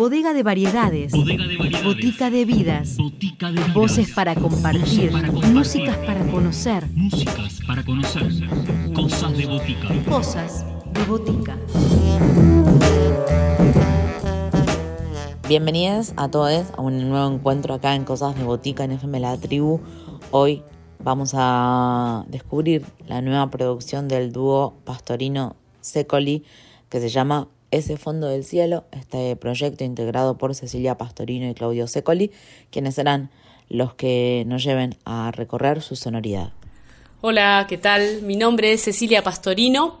Bodega de variedades. Botica de vidas. Voces para compartir. Músicas para conocer. Músicas para conocer. Cosas de botica. Cosas de botica. Bienvenidos a todos a un nuevo encuentro acá en Cosas de Botica en FM La Tribu. Hoy vamos a descubrir la nueva producción del dúo Pastorino Secoli que se llama Ese Fondo del Cielo, este proyecto integrado por Cecilia Pastorino y Claudio Secoli, quienes serán los que nos lleven a recorrer su sonoridad. Hola, ¿qué tal? Mi nombre es Cecilia Pastorino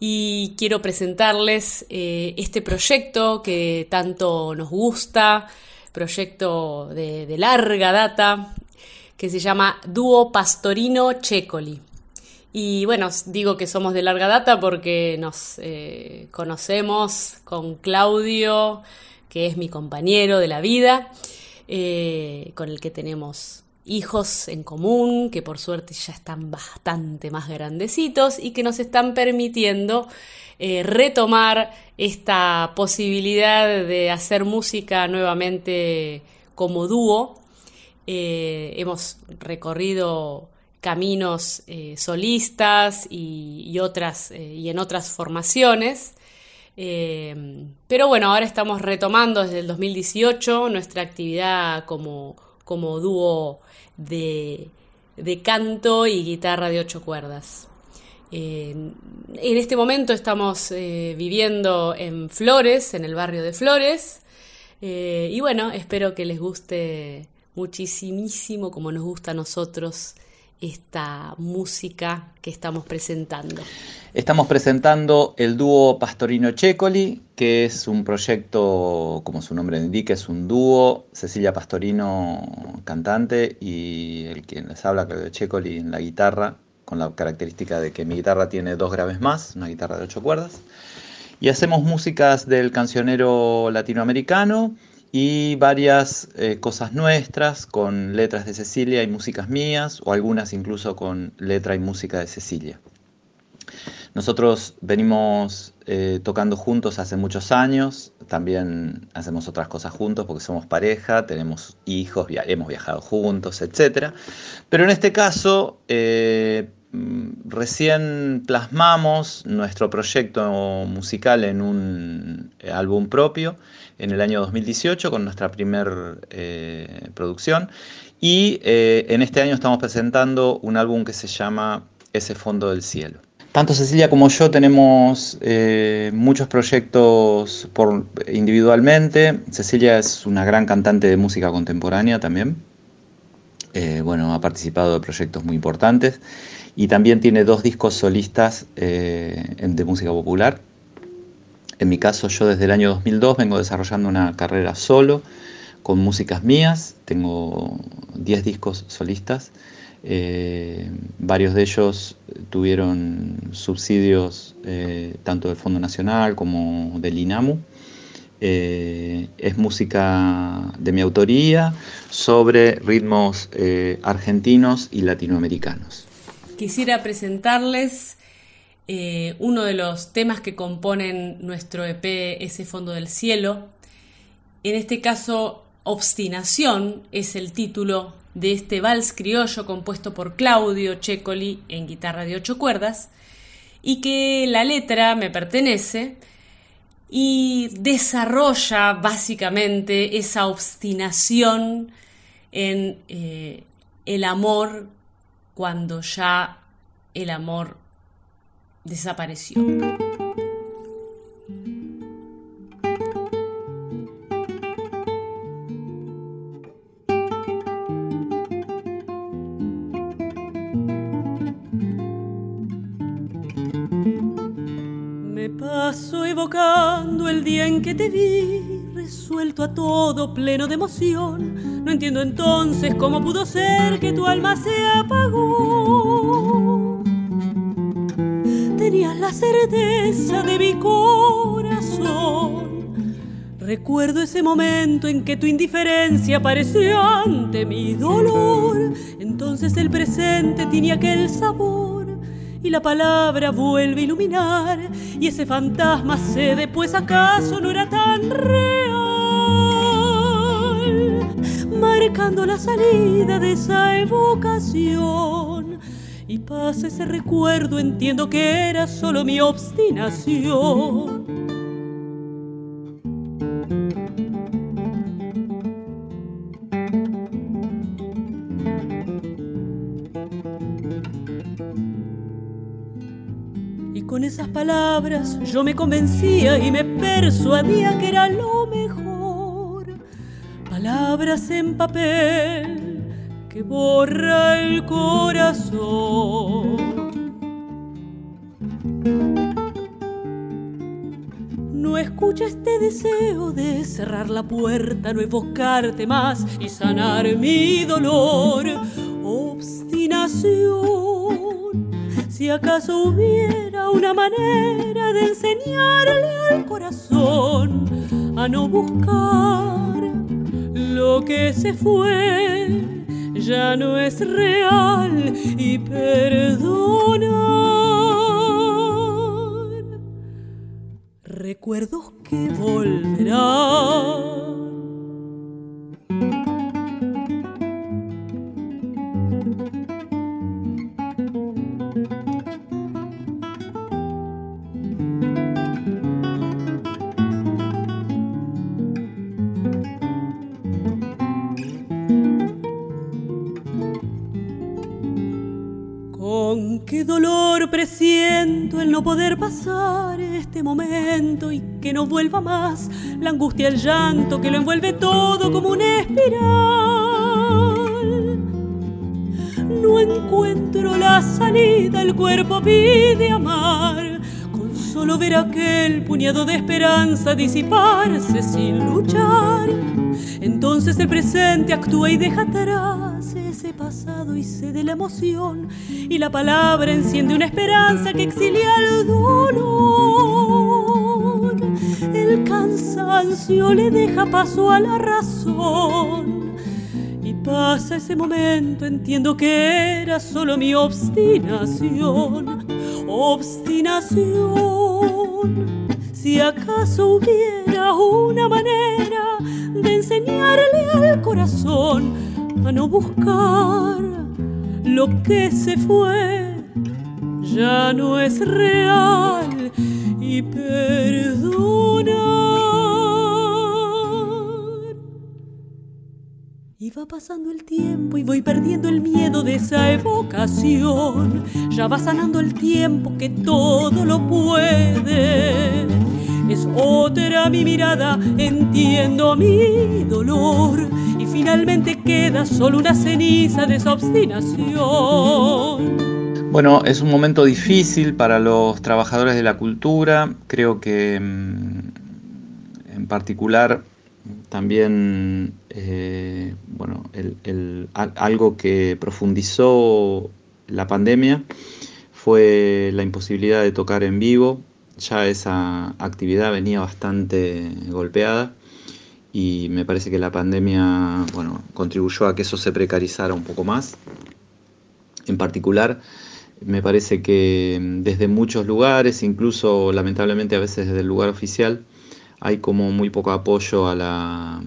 y quiero presentarles eh, este proyecto que tanto nos gusta, proyecto de, de larga data, que se llama Dúo Pastorino Checoli. Y bueno, digo que somos de larga data porque nos eh, conocemos con Claudio, que es mi compañero de la vida, eh, con el que tenemos hijos en común, que por suerte ya están bastante más grandecitos y que nos están permitiendo eh, retomar esta posibilidad de hacer música nuevamente como dúo. hemos recorrido caminos eh, solistas y, otras, eh, y en otras formaciones. Eh, pero bueno, ahora estamos retomando desde el 2018 nuestra actividad como, como dúo de, canto y guitarra de ocho cuerdas. en este momento estamos viviendo en Flores, en el barrio de Flores, y bueno, espero que les guste muchísimo como nos gusta a nosotros esta música que estamos presentando. Estamos presentando el dúo Pastorino Checoli, que es un proyecto, como su nombre indica, es un dúo, Cecilia Pastorino cantante y el quien les habla, Claudio Checoli en la guitarra, con la característica de que mi guitarra tiene dos graves más, una guitarra de ocho cuerdas. Y hacemos músicas del cancionero latinoamericano y varias eh, cosas nuestras con letras de Cecilia y músicas mías, o algunas incluso con letra y música de Cecilia. Nosotros venimos eh, tocando juntos hace muchos años, también hacemos otras cosas juntos porque somos pareja, tenemos hijos, hemos viajado juntos, etc. Pero en este caso, eh, recién plasmamos nuestro proyecto musical en un álbum propio en el año 2018 con nuestra primer eh, producción. Y eh, en este año estamos presentando un álbum que se llama Ese Fondo del Cielo. Tanto Cecilia como yo tenemos eh, muchos proyectos por, individualmente. Cecilia es una gran cantante de música contemporánea también. bueno, ha participado de proyectos muy importantes y también tiene dos discos solistas de música popular. En mi caso, yo desde el año 2002 vengo desarrollando una carrera solo, con músicas mías, tengo 10 discos solistas, eh, varios de ellos tuvieron subsidios eh, tanto del Fondo Nacional como del INAMU. Eh, es música de mi autoría sobre ritmos argentinos y latinoamericanos. Quisiera presentarles eh, uno de los temas que componen nuestro EP, ese fondo del cielo. En este caso, Obstinación es el título de este vals criollo compuesto por Claudio Checoli en guitarra de ocho cuerdas y que la letra me pertenece y desarrolla básicamente esa obstinación en eh, el amor cuando ya el amor desapareció. Evocando el día en que te vi, resuelto a todo, pleno de emoción. No entiendo entonces cómo pudo ser que tu alma se apagó tenías la certeza de mi corazón. Recuerdo ese momento en que tu indiferencia apareció ante mi dolor. Entonces el presente tenía aquel sabor y la palabra vuelve a iluminar y ese fantasma cede, pues acaso no era tan real. La salida de esa evocación. Y pasa ese recuerdo, entiendo que era solo mi obstinación. Y con esas palabras yo me convencía y me persuadía que era lo mejor. Palabras en papel que borra el corazón. No escucha este deseo de cerrar la puerta, no evocarte más y sanar mi dolor. Obstinación, si acaso hubiera una manera de enseñarle al corazón a no buscar lo que se fue ya no es real y perdonar. Recuerdos que volverán. Qué dolor presiento el no poder pasar este momento y que no vuelva más la angustia, el llanto que lo envuelve todo como una espiral. No encuentro la salida, el cuerpo pide amar, con solo ver aquel puñado de esperanza disiparse sin luchar. Entonces el presente actúa y deja atrás y cede la emoción y la palabra enciende una esperanza que exilia el dolor. El cansancio le deja paso a la razón y pasa ese momento, entiendo que era solo mi obstinación, obstinación. Si acaso hubiera una manera de enseñarle al corazón a no buscar lo que se fue ya no es real y perdonar. Y va pasando el tiempo y voy perdiendo el miedo de esa evocación. Ya va sanando el tiempo que todo lo puede. Es otra mi mirada, entiendo mi dolor finalmente queda solo una ceniza de esa obstinación. Bueno, es un momento difícil para los trabajadores de la cultura. Creo que mm, en particular también eh, bueno, algo que profundizó la pandemia fue la imposibilidad de tocar en vivo. Ya esa actividad venía bastante golpeada y me parece que la pandemia bueno, contribuyó a que eso se precarizara un poco más. En particular, me parece que desde muchos lugares, incluso lamentablemente a veces desde el lugar oficial, hay como muy poco apoyo a,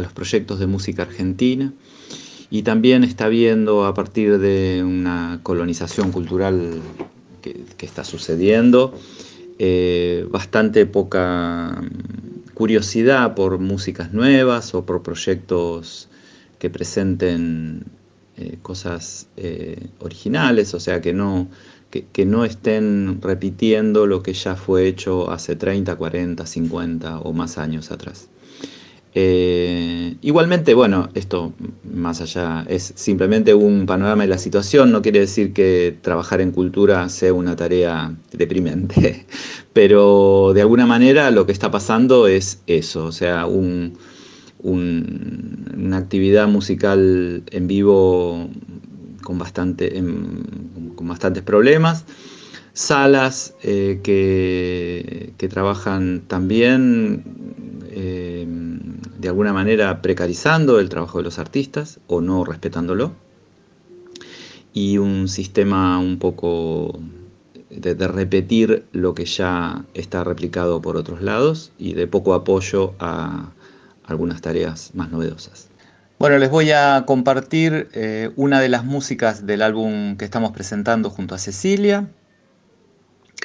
los proyectos de música argentina y también está habiendo a partir de una colonización cultural que, está sucediendo, eh, bastante poca curiosidad por músicas nuevas o por proyectos que presenten eh, cosas eh, originales, o sea, que no, que, no estén repitiendo lo que ya fue hecho hace 30, 40, 50 o más años atrás. Eh, igualmente, bueno, esto más allá es simplemente un panorama de la situación, no quiere decir que trabajar en cultura sea una tarea deprimente, pero de alguna manera lo que está pasando es eso, o sea, una actividad musical en vivo con, bastante, con bastantes problemas, salas eh, que, trabajan también eh, de alguna manera precarizando el trabajo de los artistas o no respetándolo, y un sistema un poco de, repetir lo que ya está replicado por otros lados y de poco apoyo a algunas tareas más novedosas. Bueno, les voy a compartir eh, una de las músicas del álbum que estamos presentando junto a Cecilia.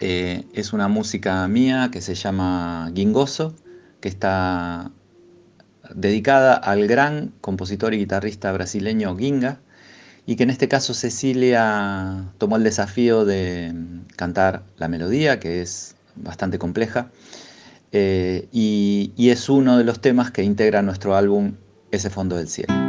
Eh, es una música mía que se llama Gingoso, que está dedicada al gran compositor y guitarrista brasileño Ginga, y que en este caso Cecilia tomó el desafío de cantar la melodía, que es bastante compleja, eh, y es uno de los temas que integra nuestro álbum ese fondo del cielo.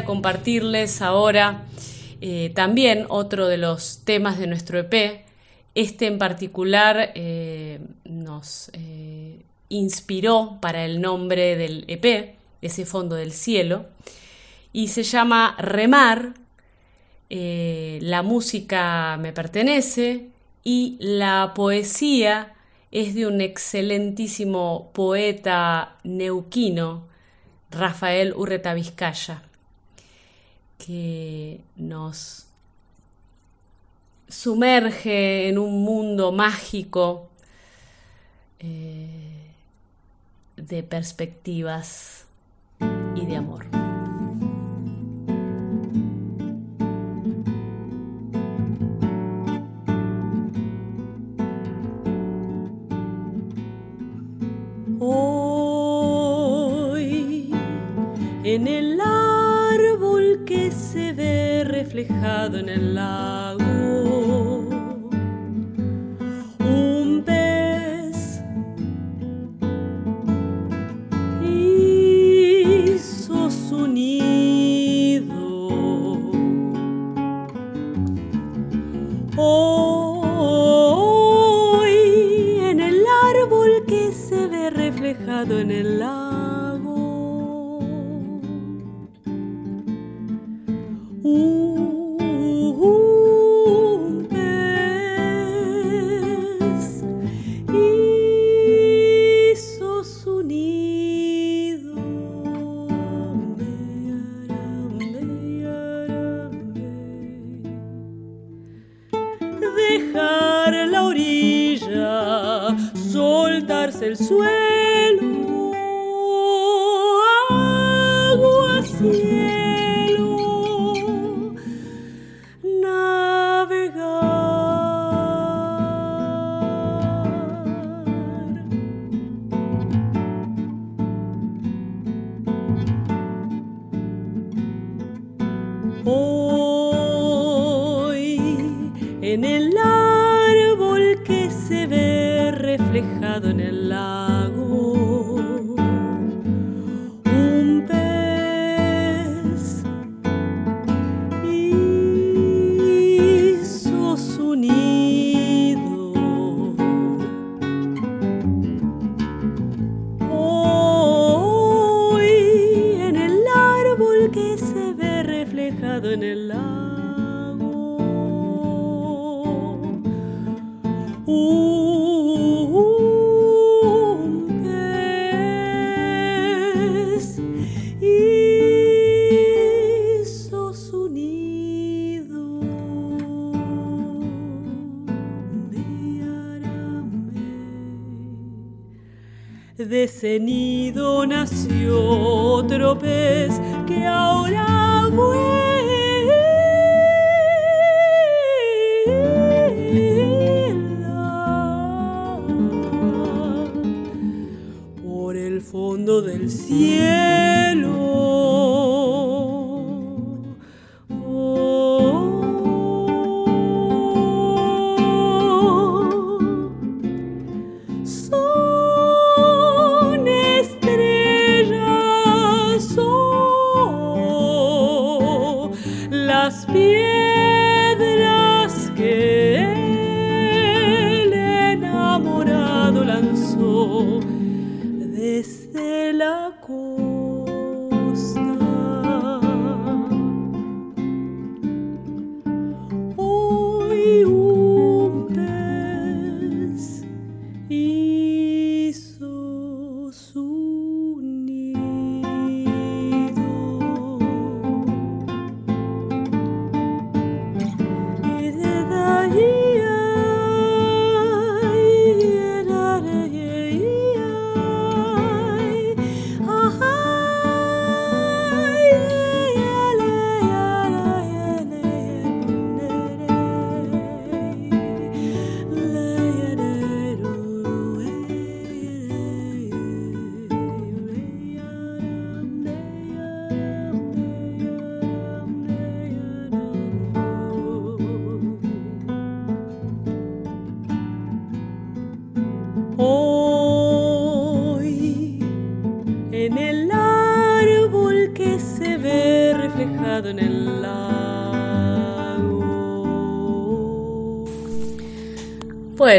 Compartirles ahora eh, también otro de los temas de nuestro EP. Este en particular eh, nos eh, inspiró para el nombre del EP, ese fondo del cielo, y se llama Remar. la música me pertenece y la poesía es de un excelentísimo poeta neuquino, Rafael Urreta Vizcaya que nos sumerge en un mundo mágico eh, de perspectivas y de amor. reflejado en el lago. El suelo, que ahora vuela por el fondo del cielo.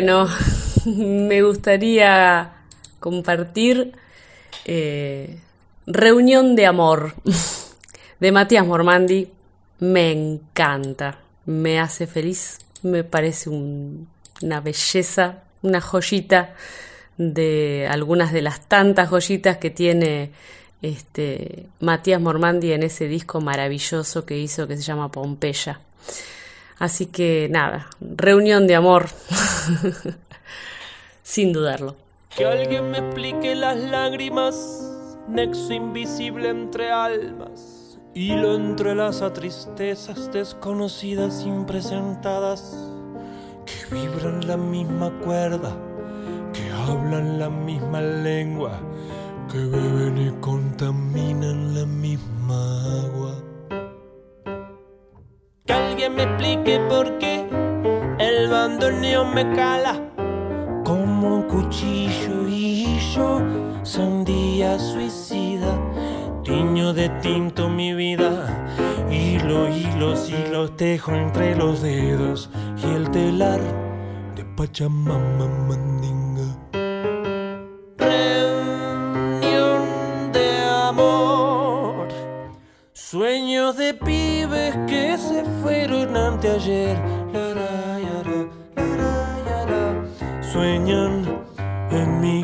Bueno, me gustaría compartir eh, Reunión de Amor de Matías Mormandi. Me encanta, me hace feliz, me parece un- una belleza, una joyita de algunas de las tantas joyitas que tiene este Matías Mormandi en ese disco maravilloso que hizo que se llama Pompeya. Así que nada, reunión de amor, sin dudarlo. Que alguien me explique las lágrimas, nexo invisible entre almas, hilo entre las tristezas desconocidas, impresentadas, que vibran la misma cuerda, que hablan la misma lengua, que beben y contaminan la misma agua me explique por qué el bandoneón me cala como un cuchillo y yo sandía suicida. Tiño de tinto mi vida, hilo, hilos, hilos, tejo entre los dedos y el telar de Pachamama Mandinga. Sueños de pibes que se fueron anteayer. Sueñan en mí,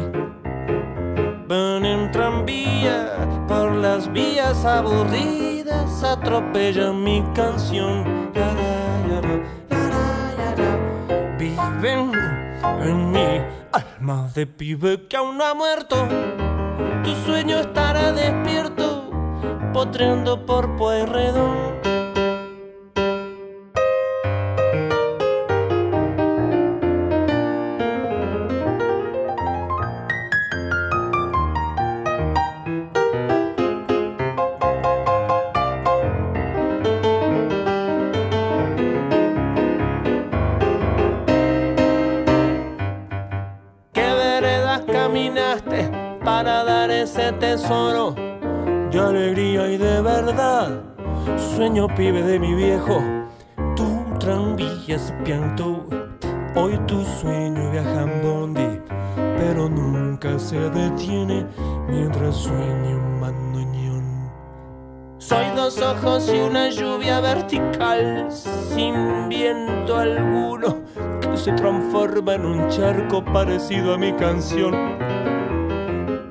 van en tranvía por las vías aburridas, atropellan mi canción. Viven en mí, alma de pibe que aún no ha muerto. Tu sueño estará despierto, potreando por Pueyrredón. Sueño pibe de mi viejo, tu tranvía se piantó. Hoy tu sueño viaja bondi, pero nunca se detiene mientras sueña un bandoneón. Soy dos ojos y una lluvia vertical, sin viento alguno, que se transforma en un charco parecido a mi canción.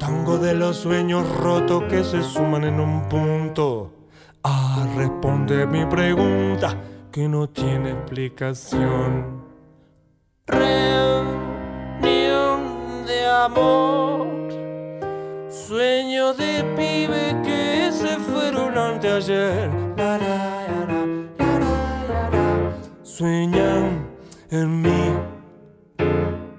Tango de los sueños rotos que se suman en un punto. A responder mi pregunta que no tiene explicación. Reunión de amor. Sueños de pibe que se fueron anteayer. La, la. Sueñan en mí.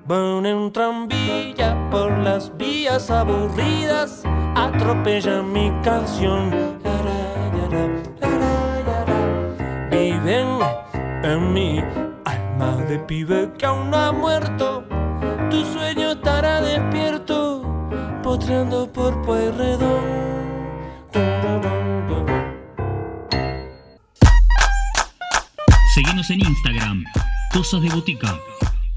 Van en tranvía por las vías aburridas. Atropellan mi canción. En mí. Alma de pibe que aún no ha muerto. Tu sueño estará despierto potreando por Pueyrredón. Seguinos en Instagram, Cosas de Botica.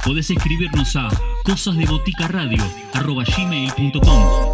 Podés escribirnos a cosasdeboticaradio.gmail.com